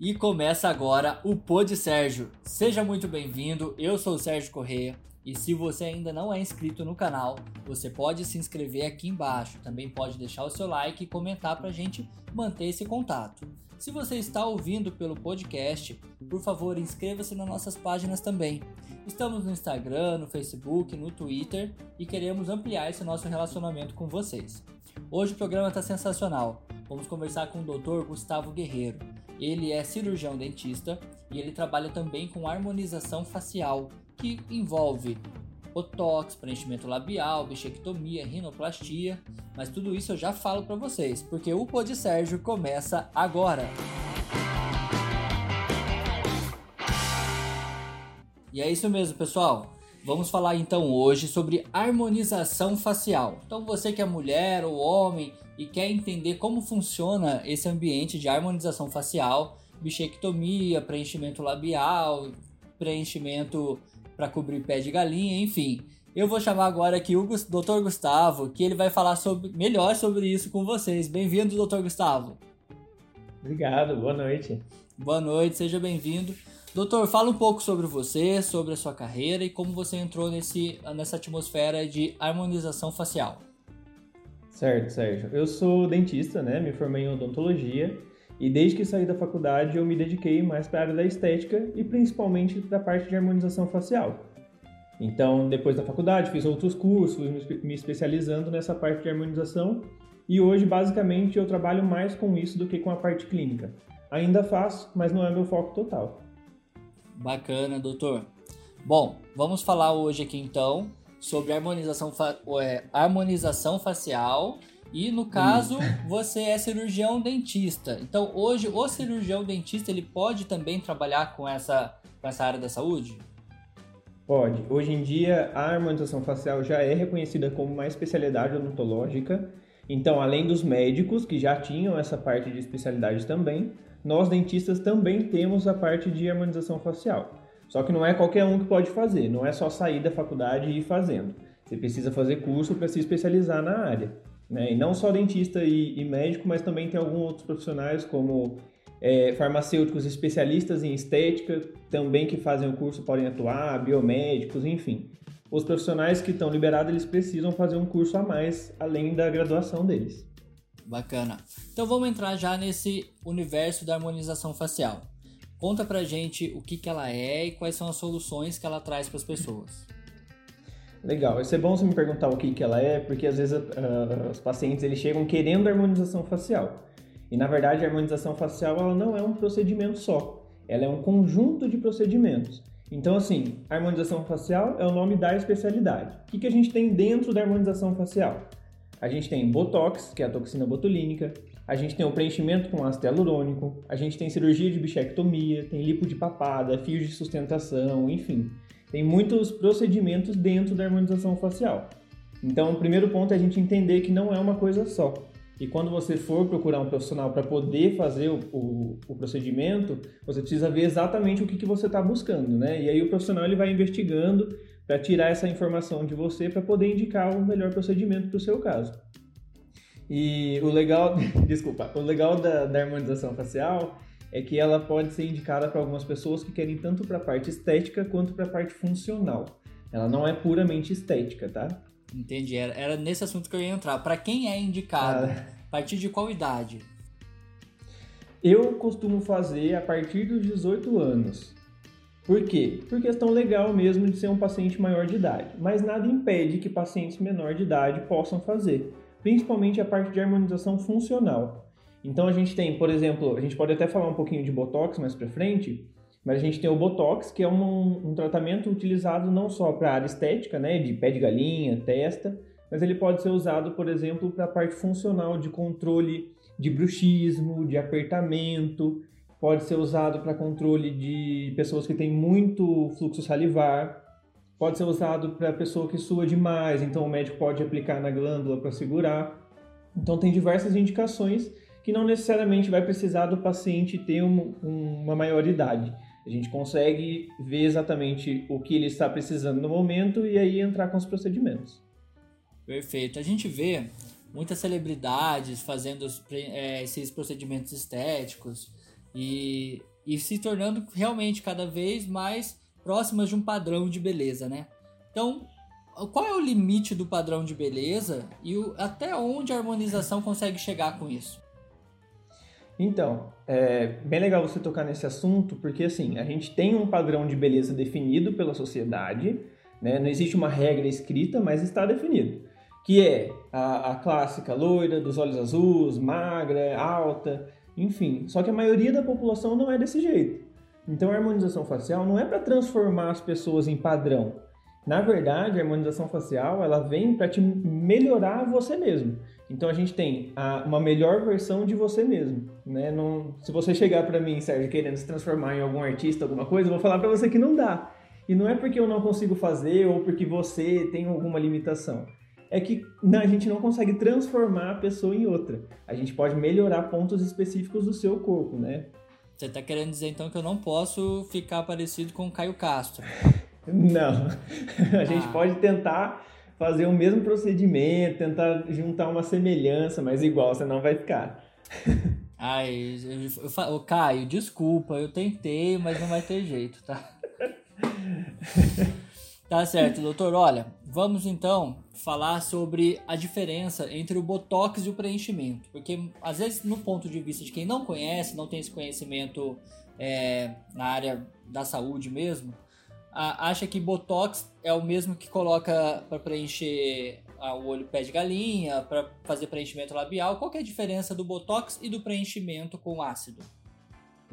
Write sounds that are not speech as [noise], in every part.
E começa agora o Pod Sérgio. Seja muito bem-vindo. Eu sou o Sérgio Correia. E se você ainda não é inscrito no canal, você pode se inscrever aqui embaixo. Também pode deixar o seu like e comentar para a gente manter esse contato. Se você está ouvindo pelo podcast, por favor, inscreva-se nas nossas páginas também. Estamos no Instagram, no Facebook, no Twitter e queremos ampliar esse nosso relacionamento com vocês. Hoje o programa está sensacional. Vamos conversar com o Dr. Gustavo Guerreiro. Ele é cirurgião dentista e ele trabalha também com harmonização facial, que envolve botox, preenchimento labial, bichectomia, rinoplastia, mas tudo isso eu já falo para vocês, porque o Pod Sérgio começa agora. E é isso mesmo, pessoal. Vamos falar então hoje sobre harmonização facial. Então você que é mulher ou homem e quer entender como funciona esse ambiente de harmonização facial, bichectomia, preenchimento labial, preenchimento para cobrir pé de galinha, enfim. Eu vou chamar agora aqui o Dr. Gustavo, que ele vai falar sobre, melhor sobre isso com vocês. Bem-vindo, Dr. Gustavo. Obrigado, boa noite. Boa noite, seja bem-vindo. Doutor, fala um pouco sobre você, sobre a sua carreira e como você entrou nesse, nessa atmosfera de harmonização facial. Certo, Sérgio. Eu sou dentista, né? Me formei em odontologia e desde que saí da faculdade eu me dediquei mais para a área da estética e principalmente para a parte de harmonização facial. Então, depois da faculdade, fiz outros cursos, me especializando nessa parte de harmonização e hoje, basicamente, eu trabalho mais com isso do que com a parte clínica. Ainda faço, mas não é meu foco total. Bacana, doutor. Bom, vamos falar hoje aqui então sobre harmonização, fa é, harmonização facial. E no caso, [laughs] você é cirurgião dentista. Então, hoje o cirurgião dentista ele pode também trabalhar com essa, com essa área da saúde? Pode. Hoje em dia, a harmonização facial já é reconhecida como uma especialidade odontológica. Então, além dos médicos que já tinham essa parte de especialidade também, nós dentistas também temos a parte de harmonização facial. Só que não é qualquer um que pode fazer, não é só sair da faculdade e ir fazendo. Você precisa fazer curso para se especializar na área. Né? E não só dentista e, e, médico, mas também tem alguns outros profissionais como é, farmacêuticos especialistas em estética, também que fazem o curso podem atuar, biomédicos, enfim. Os profissionais que estão liberados, eles precisam fazer um curso a mais, além da graduação deles. Bacana. Então vamos entrar já nesse universo da harmonização facial. Conta pra gente o que, que ela é e quais são as soluções que ela traz para as pessoas. Legal, isso é bom você me perguntar o que, que ela é, porque às vezes uh, os pacientes eles chegam querendo harmonização facial. E na verdade a harmonização facial ela não é um procedimento só, ela é um conjunto de procedimentos. Então, assim, harmonização facial é o nome da especialidade. O que, que a gente tem dentro da harmonização facial? A gente tem Botox, que é a toxina botulínica, a gente tem o preenchimento com ácido hialurônico, a gente tem cirurgia de bichectomia, tem lipo de papada, fios de sustentação, enfim. Tem muitos procedimentos dentro da harmonização facial. Então, o primeiro ponto é a gente entender que não é uma coisa só. E quando você for procurar um profissional para poder fazer o, o, o, procedimento, você precisa ver exatamente o que, que você está buscando, né? E aí o profissional ele vai investigando para tirar essa informação de você para poder indicar o melhor procedimento para o seu caso. E o legal, [laughs] desculpa, o legal da, da harmonização facial é que ela pode ser indicada para algumas pessoas que querem tanto para a parte estética quanto para a parte funcional. Ela não é puramente estética, tá? Entendi. Era, era nesse assunto que eu ia entrar. Para quem é indicado? Ah. A partir de qual idade? Eu costumo fazer a partir dos 18 anos. Por quê? Por questão legal mesmo de ser um paciente maior de idade. Mas nada impede que pacientes menor de idade possam fazer principalmente a parte de harmonização funcional. Então a gente tem, por exemplo, a gente pode até falar um pouquinho de Botox mais para frente, mas a gente tem o Botox, que é um, um tratamento utilizado não só para a área estética, né, de pé de galinha, testa, mas ele pode ser usado, por exemplo, para a parte funcional de controle de bruxismo, de apertamento, pode ser usado para controle de pessoas que têm muito fluxo salivar, Pode ser usado para pessoa que sua demais, então o médico pode aplicar na glândula para segurar. Então tem diversas indicações que não necessariamente vai precisar do paciente ter um, uma maioridade. A gente consegue ver exatamente o que ele está precisando no momento e aí entrar com os procedimentos. Perfeito. A gente vê muitas celebridades fazendo é, esses procedimentos estéticos. e, e se tornando realmente cada vez mais próximas de um padrão de beleza, né? Então, qual é o limite do padrão de beleza e o, até onde a harmonização consegue chegar com isso? Então, é bem legal você tocar nesse assunto, porque assim, a gente tem um padrão de beleza definido pela sociedade, né? não existe uma regra escrita, mas está definido. Que é a, a clássica loira, dos olhos azuis, magra, alta, enfim. Só que a maioria da população não é desse jeito. Então a harmonização facial não é para transformar as pessoas em padrão. Na verdade, a harmonização facial ela vem para te melhorar você mesmo. Então a gente tem a, uma melhor versão de você mesmo, né? Não, se você chegar para mim, Sérgio, querendo se transformar em algum artista, alguma coisa, eu vou falar para você que não dá. E não é porque eu não consigo fazer ou porque você tem alguma limitação. É que a gente não consegue transformar a pessoa em outra. A gente pode melhorar pontos específicos do seu corpo, né? Você tá querendo dizer então que eu não posso ficar parecido com o Caio Castro? [laughs] Não. [laughs] A gente ah. pode tentar fazer o mesmo procedimento, tentar juntar uma semelhança, mas igual você não vai ficar. [laughs] Ai, eu, eu, eu, Caio, desculpa, eu tentei, mas não vai ter jeito, tá? [laughs] tá certo, doutor. Olha, vamos então falar sobre a diferença entre o botox e o preenchimento, porque às vezes, no ponto de vista de quem não conhece, não tem esse conhecimento é, na área da saúde mesmo, acha que Botox é o mesmo que coloca para preencher o olho pé de galinha, para fazer preenchimento labial. Qual é a diferença do Botox e do preenchimento com ácido?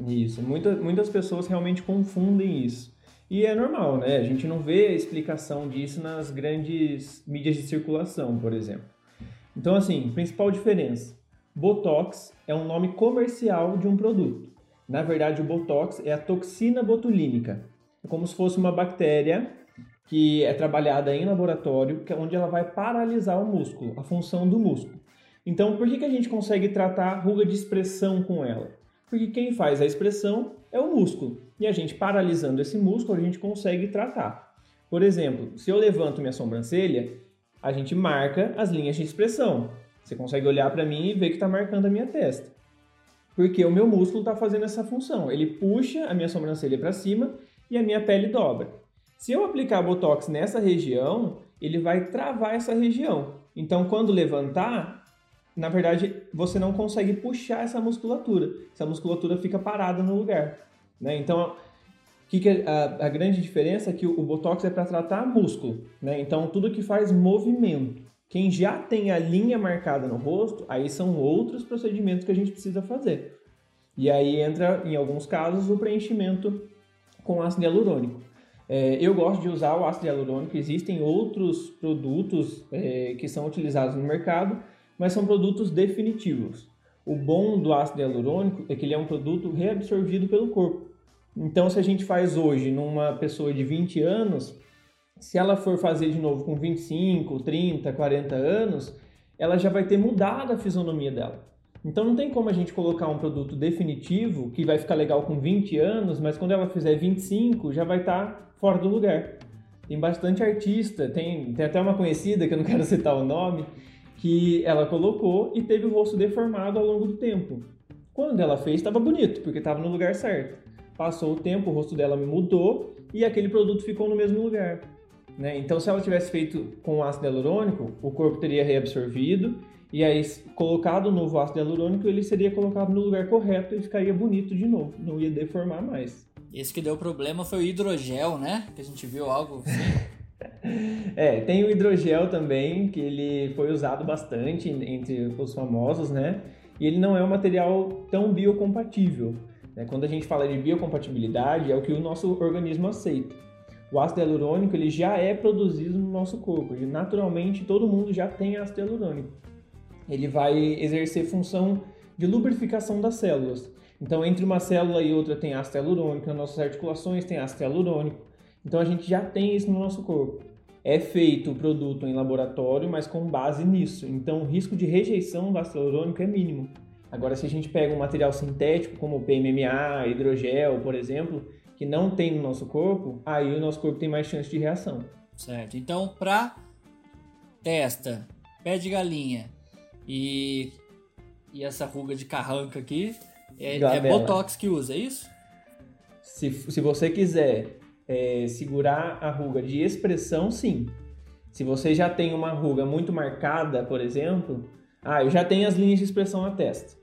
Isso, Muita, muitas pessoas realmente confundem isso. E é normal, né? A gente não vê explicação disso nas grandes mídias de circulação, por exemplo. Então, assim, principal diferença: Botox é um nome comercial de um produto. Na verdade, o Botox é a toxina botulínica, como se fosse uma bactéria que é trabalhada em laboratório, que é onde ela vai paralisar o músculo, a função do músculo. Então, por que, que a gente consegue tratar ruga de expressão com ela? Porque quem faz a expressão é o músculo. E a gente paralisando esse músculo, a gente consegue tratar. Por exemplo, se eu levanto minha sobrancelha, a gente marca as linhas de expressão. Você consegue olhar para mim e ver que está marcando a minha testa. Porque o meu músculo está fazendo essa função. Ele puxa a minha sobrancelha para cima e a minha pele dobra. Se eu aplicar Botox nessa região, ele vai travar essa região. Então, quando levantar, na verdade, você não consegue puxar essa musculatura. Essa musculatura fica parada no lugar. Né? Então, que que é a, a, grande diferença é que o, o Botox é para tratar músculo. Né? Então, tudo que faz movimento. Quem já tem a linha marcada no rosto, aí são outros procedimentos que a gente precisa fazer. E aí entra, em alguns casos, o preenchimento com ácido hialurônico. É, eu gosto de usar o ácido hialurônico, existem outros produtos é, que são utilizados no mercado, mas são produtos definitivos. O bom do ácido hialurônico é que ele é um produto reabsorvido pelo corpo. Então, se a gente faz hoje numa pessoa de 20 anos, se ela for fazer de novo com 25, 30, 40 anos, ela já vai ter mudado a fisionomia dela. Então não tem como a gente colocar um produto definitivo que vai ficar legal com 20 anos, mas quando ela fizer 25 já vai estar tá fora do lugar. Tem bastante artista, tem, tem até uma conhecida, que eu não quero [laughs] citar o nome, que ela colocou e teve o rosto deformado ao longo do tempo. Quando ela fez, estava bonito, porque estava no lugar certo. Passou o tempo, o rosto dela mudou e aquele produto ficou no mesmo lugar. Né? Então, se ela tivesse feito com ácido hialurônico, o corpo teria reabsorvido e aí, colocado o novo ácido hialurônico, ele seria colocado no lugar correto e ficaria bonito de novo, não ia deformar mais. Esse que deu problema foi o hidrogel, né? Que a gente viu algo assim. [laughs] é, tem o hidrogel também, que ele foi usado bastante entre os famosos, né? E ele não é um material tão biocompatível. Né? Quando a gente fala de biocompatibilidade, é o que o nosso organismo aceita. O ácido hialurônico ele já é produzido no nosso corpo. Naturalmente, todo mundo já tem ácido hialurônico ele vai exercer função de lubrificação das células. Então, entre uma célula e outra tem ácido hialurônico, nas nossas articulações tem ácido hialurônico. Então, a gente já tem isso no nosso corpo. É feito o produto em laboratório, mas com base nisso. Então, o risco de rejeição do ácido hialurônico é mínimo. Agora, se a gente pega um material sintético, como PMMA, hidrogel, por exemplo, que não tem no nosso corpo, aí o nosso corpo tem mais chance de reação. Certo. Então, para testa, pé de galinha, e, e essa ruga de carranca aqui, É, é Botox que usa, é isso? Se, se você quiser é, segurar a ruga de expressão, sim. Se você já tem uma ruga muito marcada, por exemplo, ah, eu já tenho as linhas de expressão na testa.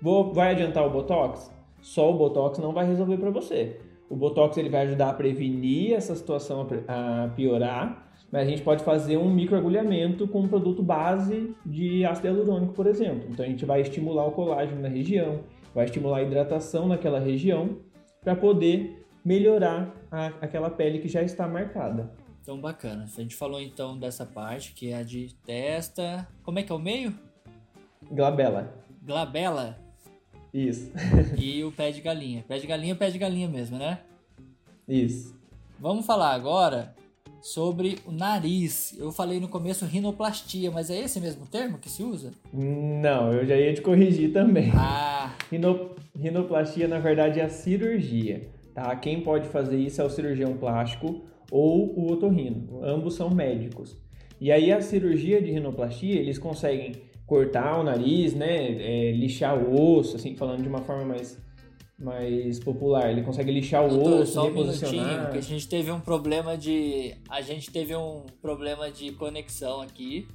Vou, vai adiantar o Botox? Só o Botox não vai resolver para você. O Botox ele vai ajudar a prevenir essa situação a piorar, mas a gente pode fazer um microagulhamento com um produto base de ácido hialurônico, por exemplo. Então a gente vai estimular o colágeno na região, vai estimular a hidratação naquela região para poder melhorar a, aquela pele que já está marcada. Então bacana. A gente falou então dessa parte que é a de testa. Como é que é o meio? Glabela. Glabela? Isso. e o pé de galinha. Pé de galinha, pé de galinha mesmo, né? Isso. Vamos falar agora sobre o nariz. Eu falei no começo rinoplastia, mas é esse mesmo termo que se usa? Não, eu já ia te corrigir também. Ah. Rino, rinoplastia, na verdade, é a cirurgia. Tá? Quem pode fazer isso é o cirurgião plástico ou o otorrino. Ambos são médicos. E aí a cirurgia de rinoplastia, eles conseguem cortar o nariz, né, é, lixar o osso, assim, falando de uma forma mais mais popular. Ele consegue lixar o Doutor, osso, só um porque a gente teve um problema de a gente teve um problema de conexão aqui.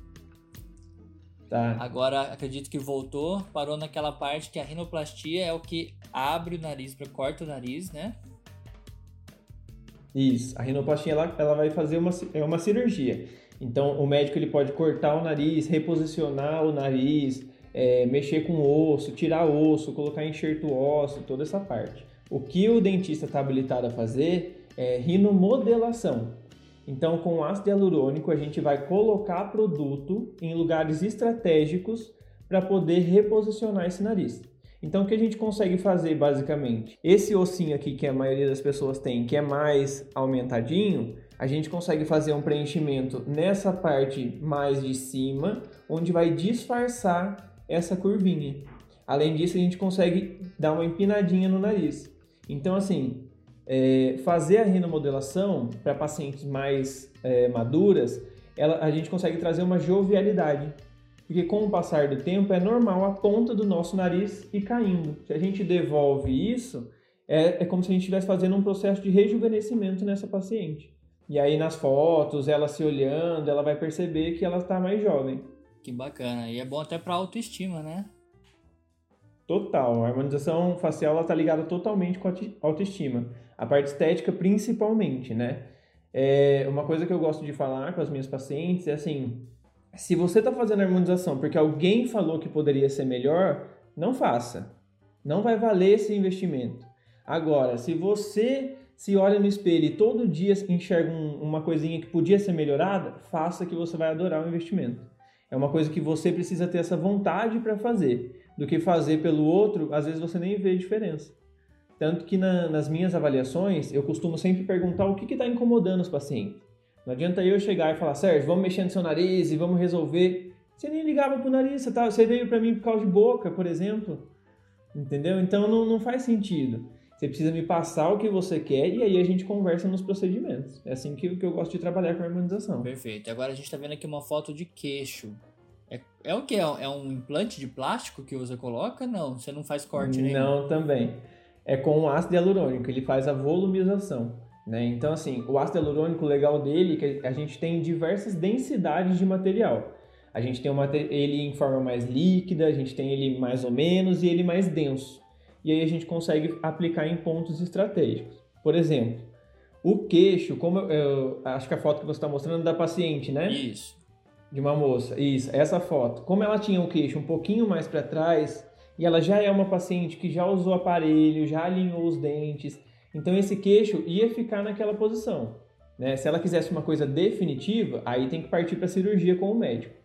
Tá. Agora acredito que voltou, parou naquela parte que a rinoplastia é o que abre o nariz para corta o nariz, né? Isso. A rinoplastia ela, ela vai fazer uma é uma cirurgia. Então o médico ele pode cortar o nariz, reposicionar o nariz, é, mexer com osso, tirar osso, colocar enxerto ósseo, toda essa parte. O que o dentista está habilitado a fazer é rinomodelação. Então, com ácido hialurônico, a gente vai colocar produto em lugares estratégicos para poder reposicionar esse nariz. Então, o que a gente consegue fazer basicamente? Esse ossinho aqui que a maioria das pessoas tem, que é mais aumentadinho, a gente consegue fazer um preenchimento nessa parte mais de cima, onde vai disfarçar essa curvinha. Além disso, a gente consegue dar uma empinadinha no nariz. Então, assim, é, fazer a rinomodelação para pacientes mais é, maduras, ela, a gente consegue trazer uma jovialidade. Porque com o passar do tempo é normal a ponta do nosso nariz ir caindo. Se a gente devolve isso, é, é como se a gente estivesse fazendo um processo de rejuvenescimento nessa paciente. E aí nas fotos, ela se olhando, ela vai perceber que ela está mais jovem. Que bacana. E é bom até para autoestima, né? Total. A harmonização facial está ligada totalmente com a autoestima. A parte estética, principalmente, né? É uma coisa que eu gosto de falar com as minhas pacientes é assim: se você está fazendo harmonização porque alguém falou que poderia ser melhor, não faça. Não vai valer esse investimento. Agora, se você se olha no espelho e todo dia enxerga um, uma coisinha que podia ser melhorada, faça que você vai adorar o investimento. É uma coisa que você precisa ter essa vontade para fazer, do que fazer pelo outro, às vezes você nem vê diferença. Tanto que na, nas minhas avaliações, eu costumo sempre perguntar o que está incomodando os pacientes. Não adianta eu chegar e falar, Sérgio, vamos mexer no seu nariz e vamos resolver. Você nem ligava pro nariz, você, tá, você veio para mim por causa de boca, por exemplo. Entendeu? Então não, não faz sentido. Você precisa me passar o que você quer e aí a gente conversa nos procedimentos. É assim que, que eu gosto de trabalhar com a harmonização. Perfeito. Agora a gente está vendo aqui uma foto de queixo. É, é o que? É um implante de plástico que você coloca? Não, você não faz corte nenhum. Não, também. É com o ácido hialurônico, ele faz a volumização. Né? Então, assim, o ácido hialurônico, o legal dele é que a gente tem diversas densidades de material. A gente tem ele em forma mais líquida, a gente tem ele mais ou menos e ele mais denso e aí a gente consegue aplicar em pontos estratégicos. Por exemplo, o queixo, como eu, eu acho que a foto que você está mostrando é da paciente, né? Isso. De uma moça. Isso, essa foto. Como ela tinha o queixo um pouquinho mais para trás e ela já é uma paciente que já usou aparelho, já alinhou os dentes, então esse queixo ia ficar naquela posição. Né? Se ela quisesse uma coisa definitiva, aí tem que partir para cirurgia com o médico.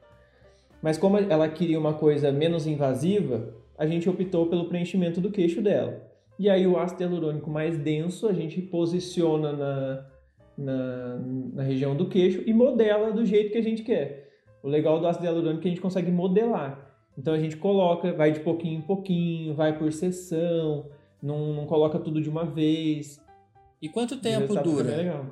Mas como ela queria uma coisa menos invasiva, a gente optou pelo preenchimento do queixo dela. E aí o ácido hialurônico mais denso a gente posiciona na, na, na, região do queixo e modela do jeito que a gente quer. O legal do ácido hialurônico é que a gente consegue modelar. Então a gente coloca, vai de pouquinho em pouquinho, vai por sessão, não, não coloca tudo de uma vez. E quanto tempo dura? Legal.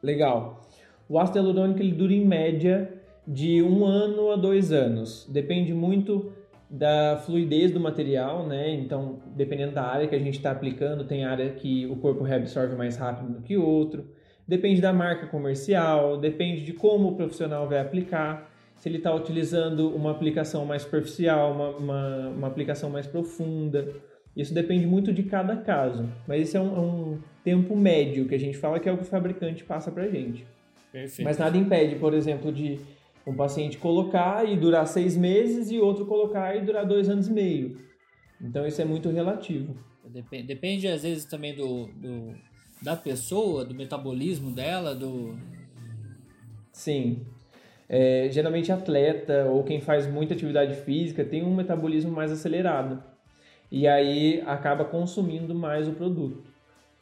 legal. O ácido hialurônico ele dura em média de um ano a dois anos. Depende muito da fluidez do material, né? Então, dependendo da área que a gente está aplicando, tem área que o corpo reabsorve mais rápido do que outro. Depende da marca comercial, depende de como o profissional vai aplicar. Se ele está utilizando uma aplicação mais superficial, uma, uma, uma, aplicação mais profunda. Isso depende muito de cada caso. Mas esse é um, é um tempo médio que a gente fala que é o que o fabricante passa para a gente. Perfeito. Mas nada impede, por exemplo, de um paciente colocar e durar seis meses e outro colocar e durar dois anos e meio. Então isso é muito relativo. Depende, depende às vezes também do, do, da pessoa, do metabolismo dela, do. Sim. É, geralmente atleta ou quem faz muita atividade física tem um metabolismo mais acelerado e aí acaba consumindo mais o produto.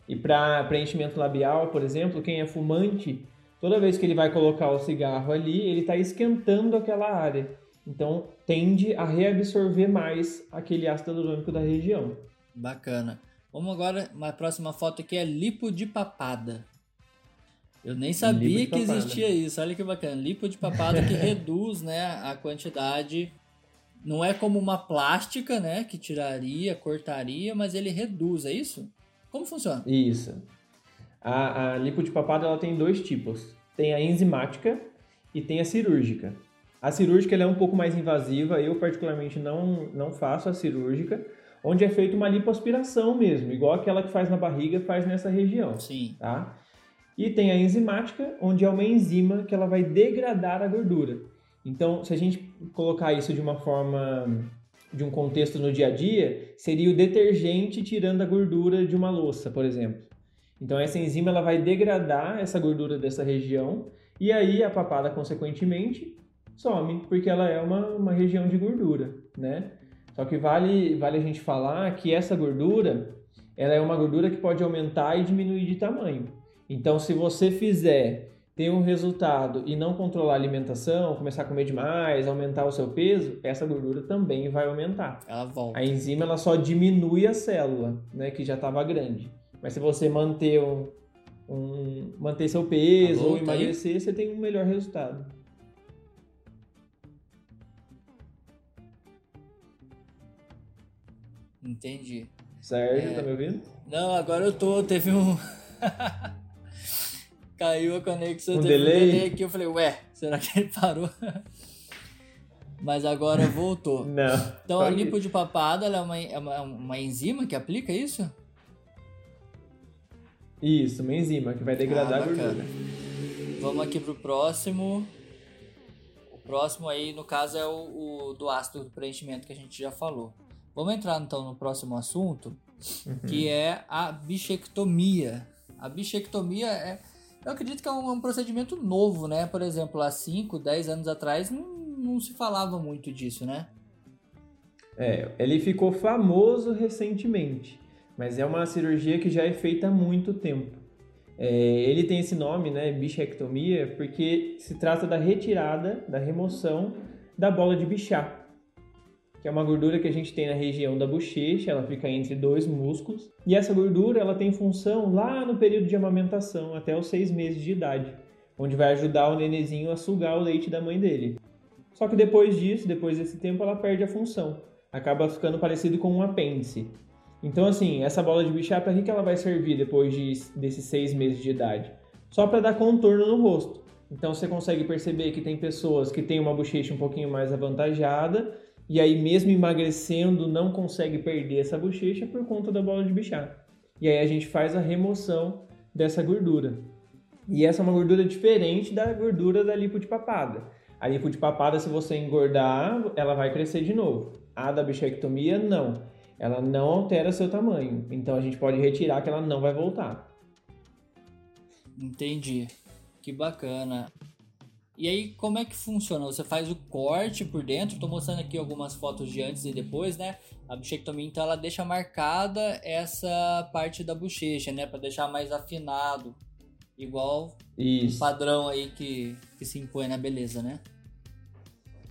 E para preenchimento labial, por exemplo, quem é fumante toda vez que ele vai colocar o cigarro ali, ele está esquentando aquela área. Então, tende a reabsorver mais aquele ácido hialurônico da região. Bacana. Vamos agora, uma próxima foto aqui é lipo de papada. Eu nem sabia que existia isso. Olha que bacana. Lipo de papada que [laughs] reduz, né, a quantidade. Não é como uma plástica, né, que tiraria, cortaria, mas ele reduz, é isso? Como funciona? Isso. A, a lipo de papada ela tem dois tipos. Tem a enzimática e tem a cirúrgica. A cirúrgica ela é um pouco mais invasiva, eu particularmente não, não faço a cirúrgica, onde é feita uma lipoaspiração mesmo, igual aquela que faz na barriga, faz nessa região. Sim. Tá? E tem a enzimática, onde é uma enzima que ela vai degradar a gordura. Então, se a gente colocar isso de uma forma, de um contexto no dia a dia, seria o detergente tirando a gordura de uma louça, por exemplo. Então essa enzima ela vai degradar essa gordura dessa região e aí a papada consequentemente some, porque ela é uma, uma região de gordura, né? Só que vale, vale a gente falar que essa gordura, ela é uma gordura que pode aumentar e diminuir de tamanho. Então se você fizer ter um resultado e não controlar a alimentação, começar a comer demais, aumentar o seu peso, essa gordura também vai aumentar. Ela volta. A enzima ela só diminui a célula, né, que já estava grande. Mas se você manter um, um manter seu peso tá ou emagrecer, aí? você tem um melhor resultado. Entendi. Certo, é... tá me ouvindo? Não, agora eu tô. Teve um. [laughs] Caiu a conexão, um delay? um delay aqui. Eu falei, ué, será que ele parou? [laughs] Mas agora voltou. Não. Então a lipo de papada é uma, é uma, uma enzima que aplica isso? Isso, uma enzima que vai degradar ah, a gordura. Vamos aqui pro próximo. O próximo aí, no caso, é o, o do ácido do preenchimento que a gente já falou. Vamos entrar então no próximo assunto, uhum. que é a bichectomia. A bichectomia é. Eu acredito que é um, um, procedimento novo, né? Por exemplo, há 5, 10 anos atrás não, não se falava muito disso, né? É, ele ficou famoso recentemente mas é uma cirurgia que já é feita há muito tempo. É, ele tem esse nome, né, bichectomia, porque se trata da retirada, da remoção da bola de bichá, que é uma gordura que a gente tem na região da bochecha, ela fica entre dois músculos, e essa gordura ela tem função lá no período de amamentação, até os seis meses de idade, onde vai ajudar o nenezinho a sugar o leite da mãe dele. Só que depois disso, depois desse tempo, ela perde a função, acaba ficando parecido com um apêndice. Então, assim, essa bola de bichá, para que ela vai servir depois de, desses seis meses de idade? Só para dar contorno no rosto. Então, você consegue perceber que tem pessoas que têm uma bochecha um pouquinho mais avantajada e aí, mesmo emagrecendo, não consegue perder essa bochecha por conta da bola de bichá. E aí, a gente faz a remoção dessa gordura. E essa é uma gordura diferente da gordura da lipo de papada. A lipo de papada, se você engordar, ela vai crescer de novo. A da bichectomia, não ela não altera seu tamanho. Então a gente pode retirar que ela não vai voltar. Entendi. Que bacana. E aí, como é que funciona? Você faz o corte por dentro. Estou mostrando aqui algumas fotos de antes e depois, né? A bichectomia, então, ela deixa marcada essa parte da bochecha, né? Para deixar mais afinado. Igual o padrão aí que, que se impõe na beleza, né?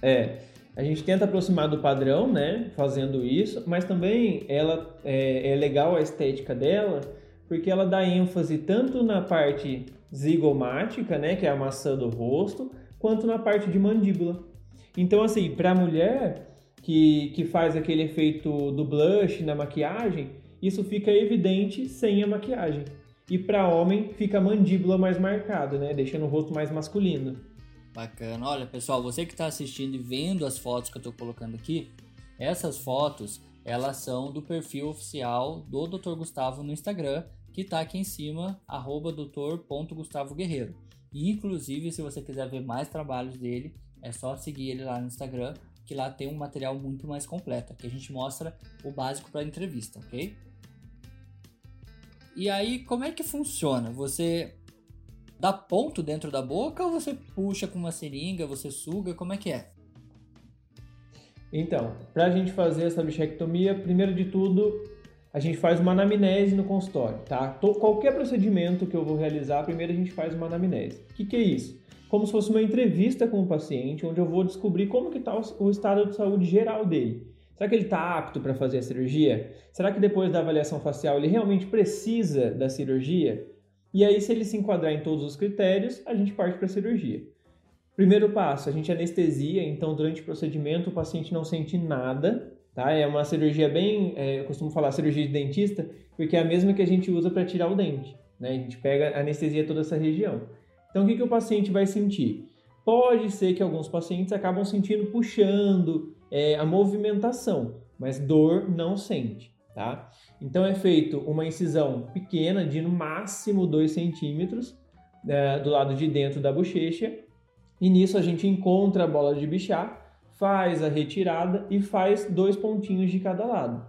É a gente tenta aproximar do padrão, né, fazendo isso, mas também ela é, é, legal a estética dela, porque ela dá ênfase tanto na parte zigomática, né, que é a maçã do rosto, quanto na parte de mandíbula. Então, assim, para a mulher, que, que faz aquele efeito do blush na maquiagem, isso fica evidente sem a maquiagem. E para homem fica a mandíbula mais marcada, né? Deixando o rosto mais masculino. Bacana. Olha, pessoal, você que está assistindo e vendo as fotos que eu estou colocando aqui, essas fotos, elas são do perfil oficial do Dr. Gustavo no Instagram, que está aqui em cima, doutor.gustavoguerreiro. E, inclusive, se você quiser ver mais trabalhos dele, é só seguir ele lá no Instagram, que lá tem um material muito mais completo, que a gente mostra o básico para entrevista, ok? E aí, como é que funciona? Você dá ponto dentro da boca ou você puxa com uma seringa, você suga, como é que é? Então, para a gente fazer essa bichectomia, primeiro de tudo, a gente faz uma anamnese no consultório, tá? Qualquer procedimento que eu vou realizar, primeiro a gente faz uma anamnese. O que, que é isso? Como se fosse uma entrevista com o paciente, onde eu vou descobrir como que está o estado de saúde geral dele. Será que ele está apto para fazer a cirurgia? Será que depois da avaliação facial ele realmente precisa da cirurgia? E aí, se ele se enquadrar em todos os critérios, a gente parte para a cirurgia. Primeiro passo, a gente anestesia, então durante o procedimento o paciente não sente nada, Tá? É uma cirurgia bem, é, eu costumo falar cirurgia de dentista, porque é a mesma que a gente usa para tirar o dente. Né? A gente pega anestesia toda essa região. Então, o que, que o paciente vai sentir? Pode ser que alguns pacientes acabam sentindo puxando é, a movimentação, mas dor não sente. Tá? Então, é feito uma incisão pequena, de no máximo 2 centímetros, é, do lado de dentro da bochecha, e nisso a gente encontra a bola de bichar faz a retirada e faz dois pontinhos de cada lado.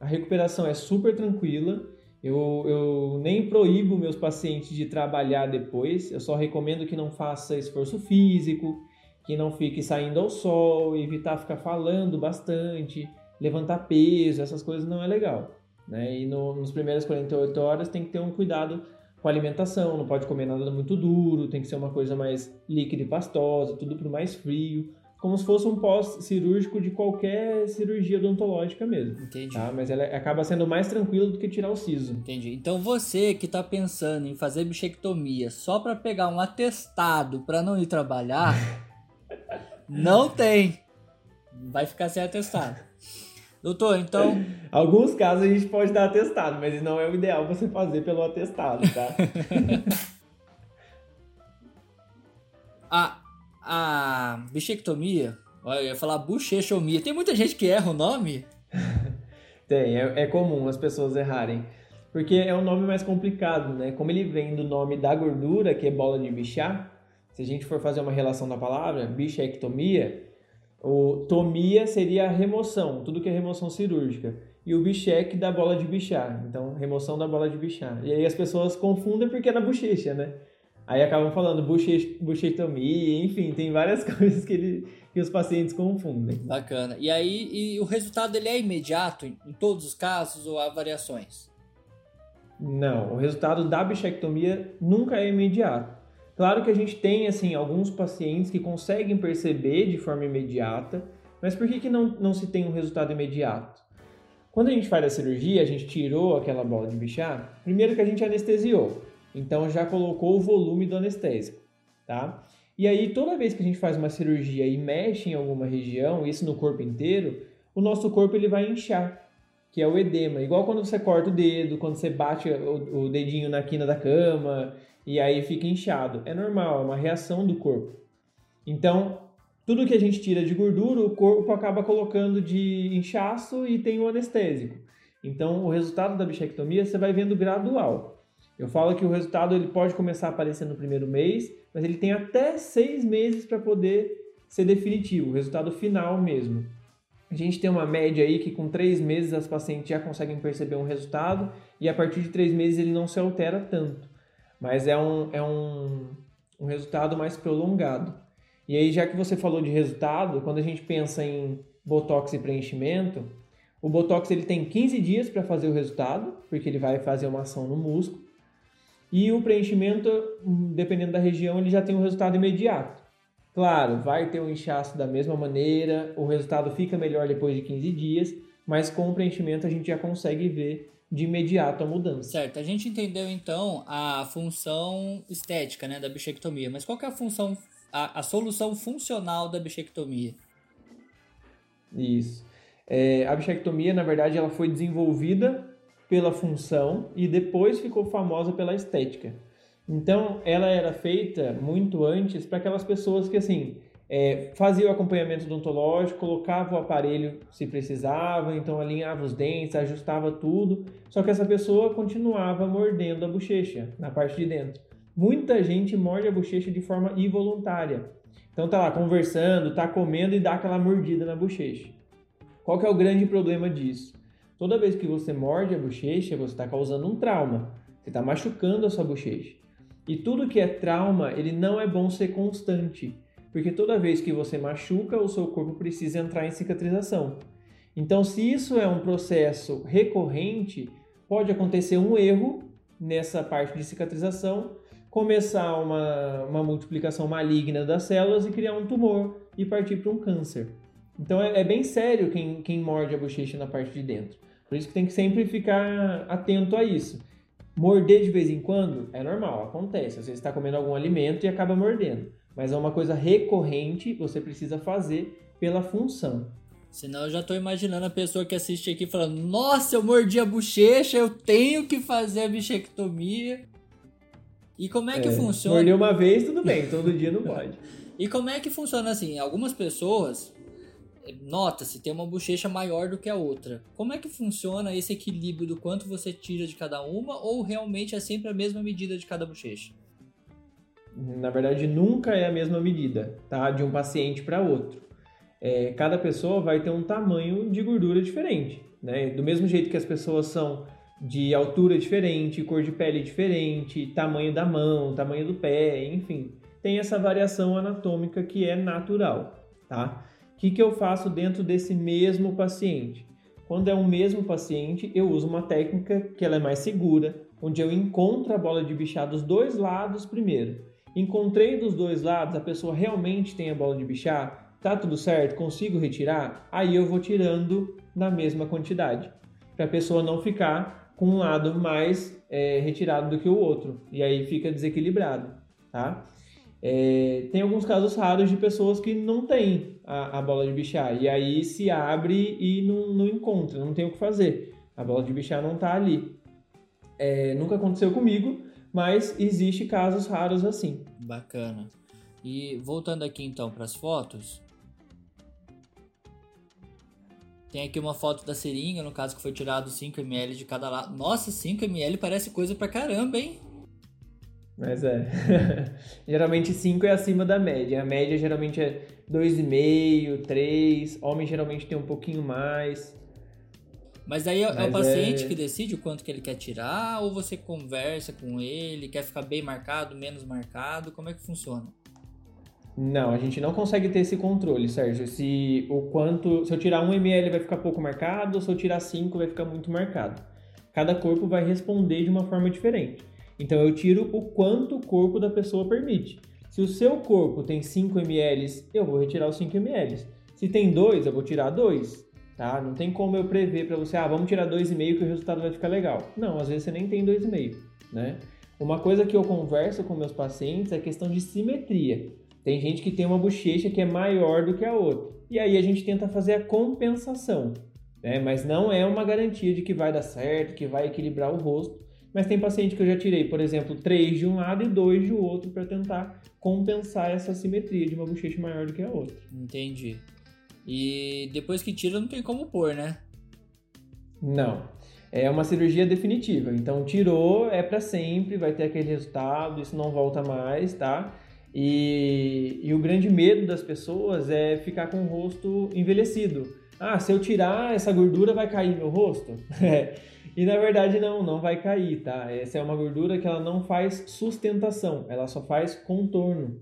A recuperação é super tranquila. Eu, eu nem proíbo meus pacientes de trabalhar depois, eu só recomendo que não faça esforço físico, que não fique saindo ao sol, evitar ficar falando bastante, levantar peso, essas coisas não é legal. Né? E no, nos primeiras 48 horas tem que ter um cuidado com a alimentação, não pode comer nada muito duro, tem que ser uma coisa mais líquida e pastosa, tudo para mais frio, como se fosse um pós-cirúrgico de qualquer cirurgia odontológica mesmo. Entendi. Tá? Mas ela acaba sendo mais tranquilo do que tirar o siso. Entendi. Então você que está pensando em fazer bichectomia só para pegar um atestado para não ir trabalhar, [laughs] não tem. Vai ficar sem atestado. Doutor, então. [laughs] Alguns casos a gente pode dar atestado, mas não é o ideal você fazer pelo atestado, tá? [laughs] ah, a bichectomia, eu ia falar bochechomia. Tem muita gente que erra o nome? [laughs] Tem, é, é, comum as pessoas errarem. Porque é um nome mais complicado, né? Como ele vem do nome da gordura, que é bola de bichar, se a gente for fazer uma relação da palavra, bichectomia, o tomia seria a remoção, tudo que é remoção cirúrgica. E o bichec da bola de bichar, então remoção da bola de bichar. E aí as pessoas confundem porque é na bochecha, né? Aí acabam falando buchetomia, enfim, tem várias [laughs] coisas que, ele, que os pacientes confundem. Bacana. E aí, e o resultado ele é imediato em, em todos os casos ou há variações? Não, o resultado da bichectomia nunca é imediato. Claro que a gente tem assim alguns pacientes que conseguem perceber de forma imediata, mas por que, que não, não se tem um resultado imediato? Quando a gente faz a cirurgia, a gente tirou aquela bola de bichar, primeiro que a gente anestesiou. Então já colocou o volume do anestésico, tá? E aí toda vez que a gente faz uma cirurgia e mexe em alguma região, isso no corpo inteiro, o nosso corpo ele vai inchar, que é o edema. Igual quando você corta o dedo, quando você bate o, o dedinho na quina da cama e aí fica inchado. É normal, é uma reação do corpo. Então, tudo que a gente tira de gordura, o corpo acaba colocando de inchaço e tem o anestésico. Então, o resultado da bichectomia você vai vendo gradual. Eu falo que o resultado ele pode começar a aparecer no primeiro mês, mas ele tem até seis meses para poder ser definitivo, o resultado final mesmo. A gente tem uma média aí que com três meses as pacientes já conseguem perceber um resultado e a partir de três meses ele não se altera tanto, mas é um, é um, um resultado mais prolongado. E aí, já que você falou de resultado, quando a gente pensa em botox e preenchimento, o botox ele tem 15 dias para fazer o resultado, porque ele vai fazer uma ação no músculo. E o preenchimento, dependendo da região, ele já tem um resultado imediato. Claro, vai ter um inchaço da mesma maneira, o resultado fica melhor depois de 15 dias, mas com o preenchimento a gente já consegue ver de imediato a mudança. Certo, a gente entendeu então a função estética né, da bichectomia, mas qual é a função, a, a solução funcional da bichectomia? Isso. É, a bichectomia, na verdade, ela foi desenvolvida pela função e depois ficou famosa pela estética. Então, ela era feita muito antes para aquelas pessoas que, assim, é, fazia o acompanhamento odontológico, colocava o aparelho se precisava, então alinhava os dentes, ajustava tudo, só que essa pessoa continuava mordendo a bochecha na parte de dentro. Muita gente morde a bochecha de forma involuntária. Então tá lá conversando, tá comendo e dá aquela mordida na bochecha. Qual que é o grande problema disso? Toda vez que você morde a bochecha, você está causando um trauma. Você está machucando a sua bochecha. E tudo que é trauma, ele não é bom ser constante porque toda vez que você machuca, o seu corpo precisa entrar em cicatrização. Então, se isso é um processo recorrente, pode acontecer um erro nessa parte de cicatrização, começar uma, uma multiplicação maligna das células e criar um tumor e partir para um câncer. Então, é, é bem sério quem, quem morde a bochecha na parte de dentro. Por isso que tem que sempre ficar atento a isso. Morder de vez em quando é normal, acontece. Você está comendo algum alimento e acaba mordendo mas é uma coisa recorrente, você precisa fazer pela função. Senão eu já estou imaginando a pessoa que assiste aqui falando: Nossa, eu mordi a bochecha, eu tenho que fazer a bichectomia. E como é que é, funciona? Mordeu uma vez, tudo bem, todo dia não [laughs] pode. e como é que funciona assim? Algumas pessoas, nota-se, tem uma bochecha maior do que a outra. Como é que funciona esse equilíbrio do quanto você tira de cada uma ou realmente é sempre a mesma medida de cada bochecha? Na verdade, nunca é a mesma medida, tá? De um paciente para outro. É, cada pessoa vai ter um tamanho de gordura diferente, né? Do mesmo jeito que as pessoas são de altura diferente, cor de pele diferente, tamanho da mão, tamanho do pé, enfim, tem essa variação anatômica que é natural, tá? O que, que eu faço dentro desse mesmo paciente? Quando é o mesmo paciente, eu uso uma técnica que ela é mais segura, onde eu encontro a bola de bichar dos dois lados primeiro. Encontrei dos dois lados, a pessoa realmente tem a bola de bichar, tá tudo certo, consigo retirar, aí eu vou tirando na mesma quantidade, para a pessoa não ficar com um lado mais é, retirado do que o outro, e aí fica desequilibrado, tá? É, tem alguns casos raros de pessoas que não têm a, a, bola de bichar, e aí se abre e não, não encontra, não tem o que fazer, a bola de bichar não está ali. É, nunca aconteceu comigo, mas existe casos raros assim. Bacana. E voltando aqui então para as fotos, tem aqui uma foto da seringa, no caso que foi tirado 5 ml de cada lado. Nossa, 5 ml parece coisa pra caramba, hein? Mas é. [laughs] geralmente 5 é acima da média. A média geralmente é 2,5, 3. Homem geralmente tem um pouquinho mais. Mas aí é, Mas é o paciente é... que decide o quanto que ele quer tirar ou você conversa com ele, quer ficar bem marcado, menos marcado? Como é que funciona? Não, a gente não consegue ter esse controle, Sérgio. Se o quanto, se eu tirar 1 ml vai ficar pouco marcado, ou se eu tirar 5 vai ficar muito marcado. Cada corpo vai responder de uma forma diferente. Então eu tiro o quanto o corpo da pessoa permite. Se o seu corpo tem 5 ml, eu vou retirar os 5 ml. Se tem 2, eu vou tirar 2 tá? Não tem como eu prever para você, ah, vamos tirar 2,5 que o resultado vai ficar legal. Não, às vezes você nem tem 2,5, né? Uma coisa que eu converso com meus pacientes é questão de simetria. Tem gente que tem uma bochecha que é maior do que a outra. E aí a gente tenta fazer a compensação, né? Mas não é uma garantia de que vai dar certo, que vai equilibrar o rosto. Mas tem paciente que eu já tirei, por exemplo, três de um lado e dois do outro para tentar compensar essa simetria de uma bochecha maior do que a outra. Entendi. E depois que tira, não tem como pôr, né? Não. É uma cirurgia definitiva. Então, tirou, é para sempre, vai ter aquele resultado, isso não volta mais, tá? E, e o grande medo das pessoas é ficar com o rosto envelhecido. Ah, se eu tirar essa gordura, vai cair meu rosto? [laughs] e na verdade, não, não vai cair, tá? Essa é uma gordura que ela não faz sustentação, ela só faz contorno.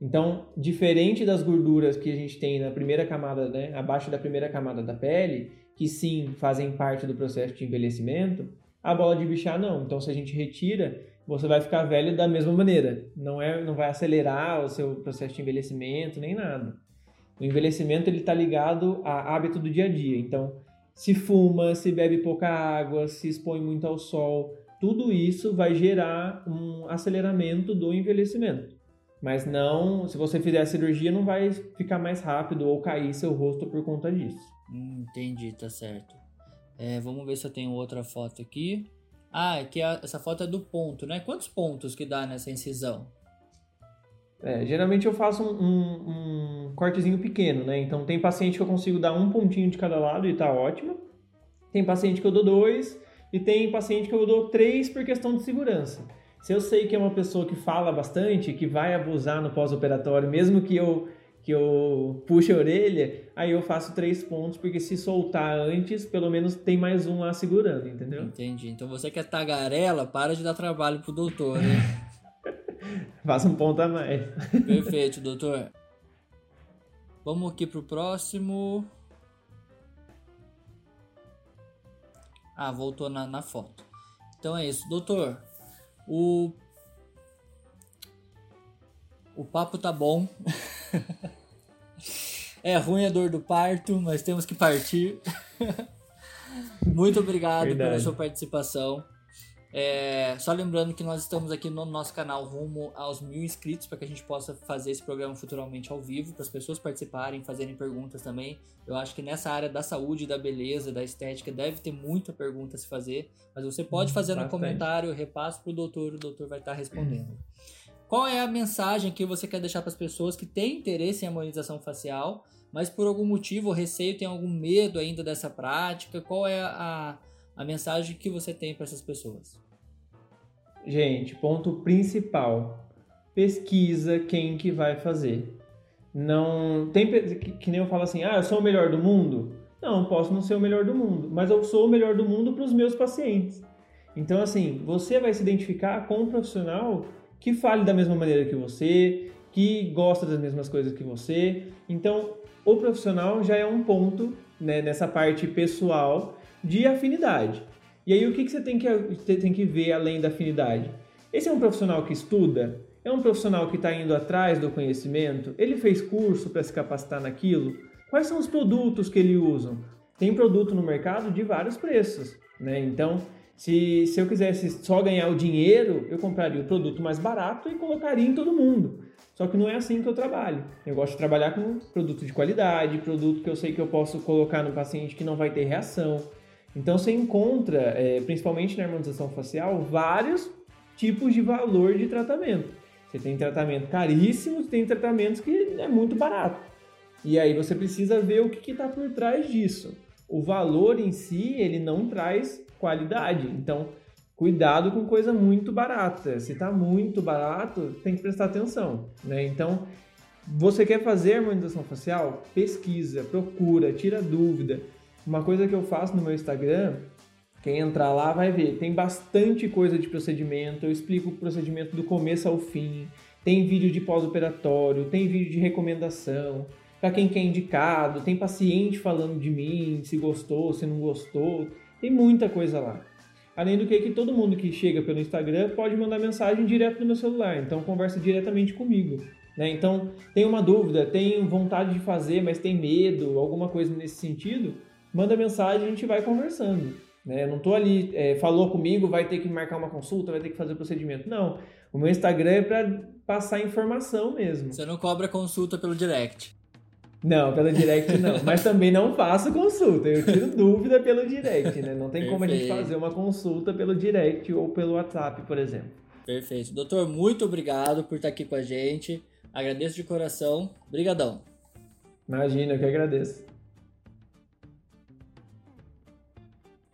Então, diferente das gorduras que a gente tem na primeira camada, né, abaixo da primeira camada da pele, que sim fazem parte do processo de envelhecimento, a bola de bichar não. Então, se a gente retira, você vai ficar velho da mesma maneira. Não é, não vai acelerar o seu processo de envelhecimento nem nada. O envelhecimento ele está ligado a hábito do dia a dia. Então, se fuma, se bebe pouca água, se expõe muito ao sol, tudo isso vai gerar um aceleramento do envelhecimento. Mas não, se você fizer a cirurgia, não vai ficar mais rápido ou cair seu rosto por conta disso. Hum, entendi, tá certo. É, vamos ver se eu tenho outra foto aqui. Ah, é que a, essa foto é do ponto, né? Quantos pontos que dá nessa incisão? É, geralmente eu faço um, um, um, cortezinho pequeno, né? Então tem paciente que eu consigo dar um pontinho de cada lado e tá ótimo. Tem paciente que eu dou dois e tem paciente que eu dou três por questão de segurança. Se eu sei que é uma pessoa que fala bastante, que vai abusar no pós-operatório, mesmo que eu que eu puxe a orelha, aí eu faço três pontos, porque se soltar antes, pelo menos tem mais um lá segurando, entendeu? Entendi. Então você que é tagarela, para de dar trabalho pro doutor, né? [laughs] Faça um ponto a mais. Perfeito, [laughs] doutor. Vamos aqui pro próximo. Ah, voltou na, na foto. Então é isso, doutor. O o papo tá bom. [laughs] é ruim a dor do parto, mas temos que partir. [laughs] Muito obrigado Verdade. pela sua participação. É, só lembrando que nós estamos aqui no nosso canal rumo aos mil inscritos para que a gente possa fazer esse programa futuramente ao vivo, para as pessoas participarem, fazerem perguntas também. Eu acho que nessa área da saúde, da beleza, da estética, deve ter muita pergunta a se fazer, mas você pode fazer no comentário, repasse para o doutor, o doutor vai estar respondendo. Qual é a mensagem que você quer deixar para as pessoas que têm interesse em harmonização facial, mas por algum motivo receio tem algum medo ainda dessa prática? Qual é a, a mensagem que você tem para essas pessoas? Gente, ponto principal: pesquisa quem que vai fazer. Não tem que, que nem eu falo assim, ah, eu sou o melhor do mundo. Não, posso não ser o melhor do mundo, mas eu sou o melhor do mundo para os meus pacientes. Então, assim, você vai se identificar com um profissional que fale da mesma maneira que você, que gosta das mesmas coisas que você. Então, o profissional já é um ponto né, nessa parte pessoal de afinidade. E aí, o que, que você tem que, tem que ver além da afinidade? Esse é um profissional que estuda? É um profissional que está indo atrás do conhecimento? Ele fez curso para se capacitar naquilo? Quais são os produtos que ele usa? Tem produto no mercado de vários preços, né? Então, se, se eu quisesse só ganhar o dinheiro, eu compraria o produto mais barato e colocaria em todo mundo. Só que não é assim que eu trabalho. Eu gosto de trabalhar com produto de qualidade, produto que eu sei que eu posso colocar no paciente que não vai ter reação. Então você encontra, é, principalmente na harmonização facial, vários tipos de valor de tratamento. Você tem tratamento caríssimo, tem tratamentos que é muito barato. E aí você precisa ver o que está por trás disso. O valor em si, ele não traz qualidade. Então, cuidado com coisa muito barata. Se está muito barato, tem que prestar atenção. Né? Então, você quer fazer harmonização facial? Pesquisa, procura, tira dúvida. Uma coisa que eu faço no meu Instagram, quem entrar lá vai ver, tem bastante coisa de procedimento, eu explico o procedimento do começo ao fim, tem vídeo de pós-operatório, tem vídeo de recomendação, para quem quer indicado, tem paciente falando de mim, se gostou, se não gostou, tem muita coisa lá. Além do que, que todo mundo que chega pelo Instagram pode mandar mensagem direto no meu celular, então conversa diretamente comigo. Né? Então, tem uma dúvida, tem vontade de fazer, mas tem medo, alguma coisa nesse sentido, manda mensagem e a gente vai conversando. Né? Eu não estou ali, é, falou comigo, vai ter que marcar uma consulta, vai ter que fazer o procedimento. Não. O meu Instagram é para passar informação mesmo. Você não cobra consulta pelo direct. Não, pelo direct não. [laughs] Mas também não faço consulta. Eu tiro dúvida pelo direct, né? Não tem Perfeito. como a gente fazer uma consulta pelo direct ou pelo WhatsApp, por exemplo. Perfeito. Doutor, muito obrigado por estar aqui com a gente. Agradeço de coração. Obrigadão. Imagina, eu que agradeço.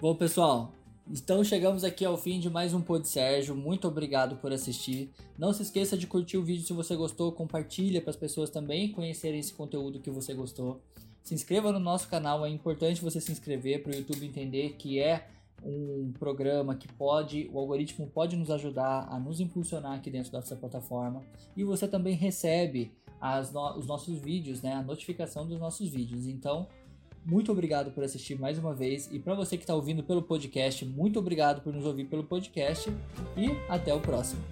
Bom, pessoal, então chegamos aqui ao fim de mais um Pod Sérgio. Muito obrigado por assistir. Não se esqueça de curtir o vídeo se você gostou, compartilha para as pessoas também conhecerem esse conteúdo que você gostou. Se inscreva no nosso canal, é importante você se inscrever para o YouTube entender que é um programa que pode, o algoritmo pode nos ajudar a nos impulsionar aqui dentro dessa plataforma. E você também recebe no, os nossos vídeos, né, a notificação dos nossos vídeos. Então, muito obrigado por assistir mais uma vez. E para você que está ouvindo pelo podcast, muito obrigado por nos ouvir pelo podcast. E até o próximo.